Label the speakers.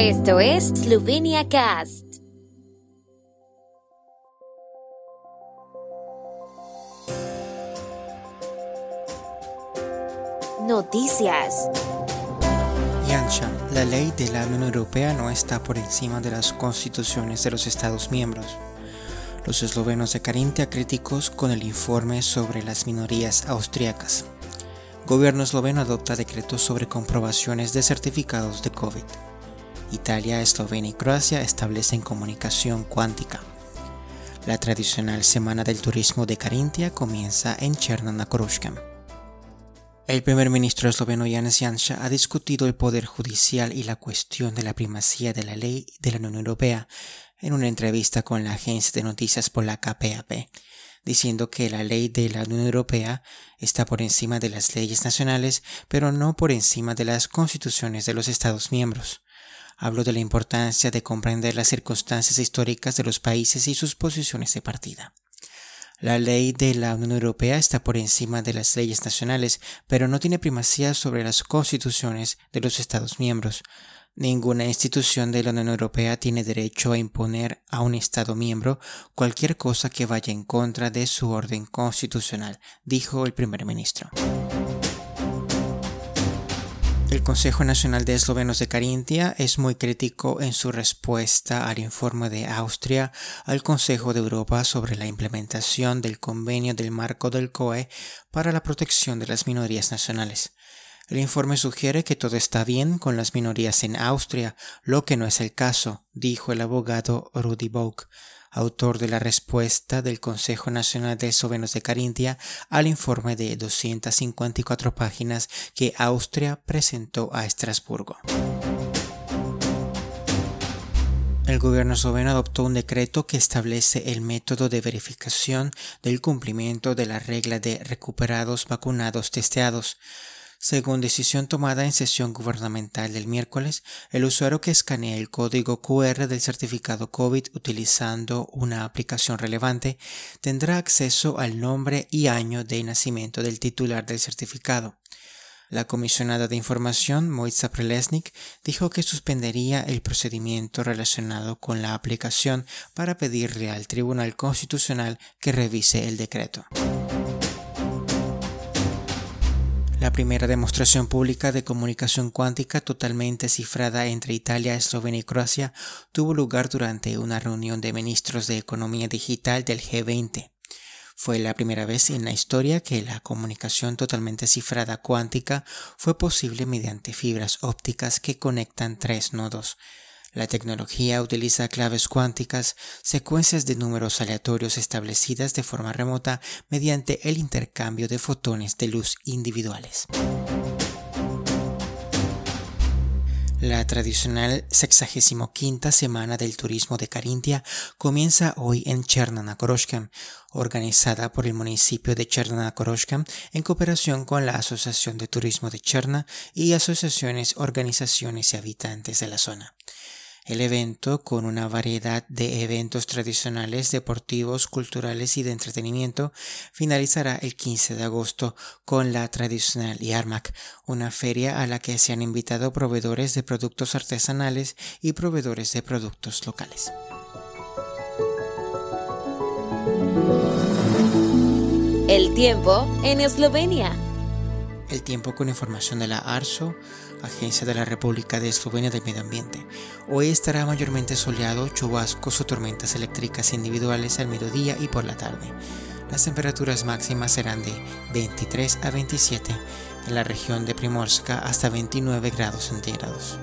Speaker 1: Esto es Slovenia Cast. Noticias.
Speaker 2: Yansha, la ley de la Unión Europea no está por encima de las constituciones de los Estados miembros. Los eslovenos de Carintia críticos con el informe sobre las minorías austriacas. Gobierno esloveno adopta decretos sobre comprobaciones de certificados de COVID. Italia, Eslovenia y Croacia establecen comunicación cuántica. La tradicional Semana del Turismo de Carintia comienza en Cherna El primer ministro esloveno Janez Janša ha discutido el poder judicial y la cuestión de la primacía de la ley de la Unión Europea en una entrevista con la agencia de noticias polaca PAP diciendo que la ley de la Unión Europea está por encima de las leyes nacionales, pero no por encima de las constituciones de los Estados miembros. Hablo de la importancia de comprender las circunstancias históricas de los países y sus posiciones de partida. La ley de la Unión Europea está por encima de las leyes nacionales, pero no tiene primacía sobre las constituciones de los Estados miembros. Ninguna institución de la Unión Europea tiene derecho a imponer a un Estado miembro cualquier cosa que vaya en contra de su orden constitucional, dijo el primer ministro. El Consejo Nacional de Eslovenos de Carintia es muy crítico en su respuesta al informe de Austria al Consejo de Europa sobre la implementación del convenio del marco del COE para la protección de las minorías nacionales. El informe sugiere que todo está bien con las minorías en Austria, lo que no es el caso, dijo el abogado Rudi Bock, autor de la respuesta del Consejo Nacional de Sobenos de Carintia al informe de 254 páginas que Austria presentó a Estrasburgo. El gobierno esloveno adoptó un decreto que establece el método de verificación del cumplimiento de la regla de recuperados vacunados testeados. Según decisión tomada en sesión gubernamental del miércoles, el usuario que escanea el código QR del certificado COVID utilizando una aplicación relevante tendrá acceso al nombre y año de nacimiento del titular del certificado. La comisionada de información, Moitza Prelesnik, dijo que suspendería el procedimiento relacionado con la aplicación para pedirle al Tribunal Constitucional que revise el decreto. La primera demostración pública de comunicación cuántica totalmente cifrada entre Italia, Eslovenia y Croacia tuvo lugar durante una reunión de ministros de Economía Digital del G20. Fue la primera vez en la historia que la comunicación totalmente cifrada cuántica fue posible mediante fibras ópticas que conectan tres nodos. La tecnología utiliza claves cuánticas, secuencias de números aleatorios establecidas de forma remota mediante el intercambio de fotones de luz individuales. La tradicional 65 semana del turismo de Carintia comienza hoy en Chernanakoroshka, organizada por el municipio de Chernanakoroshka en cooperación con la Asociación de Turismo de Cherna y asociaciones, organizaciones y habitantes de la zona. El evento, con una variedad de eventos tradicionales, deportivos, culturales y de entretenimiento, finalizará el 15 de agosto con la tradicional Yarmak, una feria a la que se han invitado proveedores de productos artesanales y proveedores de productos locales.
Speaker 1: El tiempo en Eslovenia.
Speaker 2: El tiempo con información de la ARSO, Agencia de la República de Eslovenia del Medio Ambiente. Hoy estará mayormente soleado, chubascos o tormentas eléctricas individuales al mediodía y por la tarde. Las temperaturas máximas serán de 23 a 27 en la región de Primorska hasta 29 grados centígrados.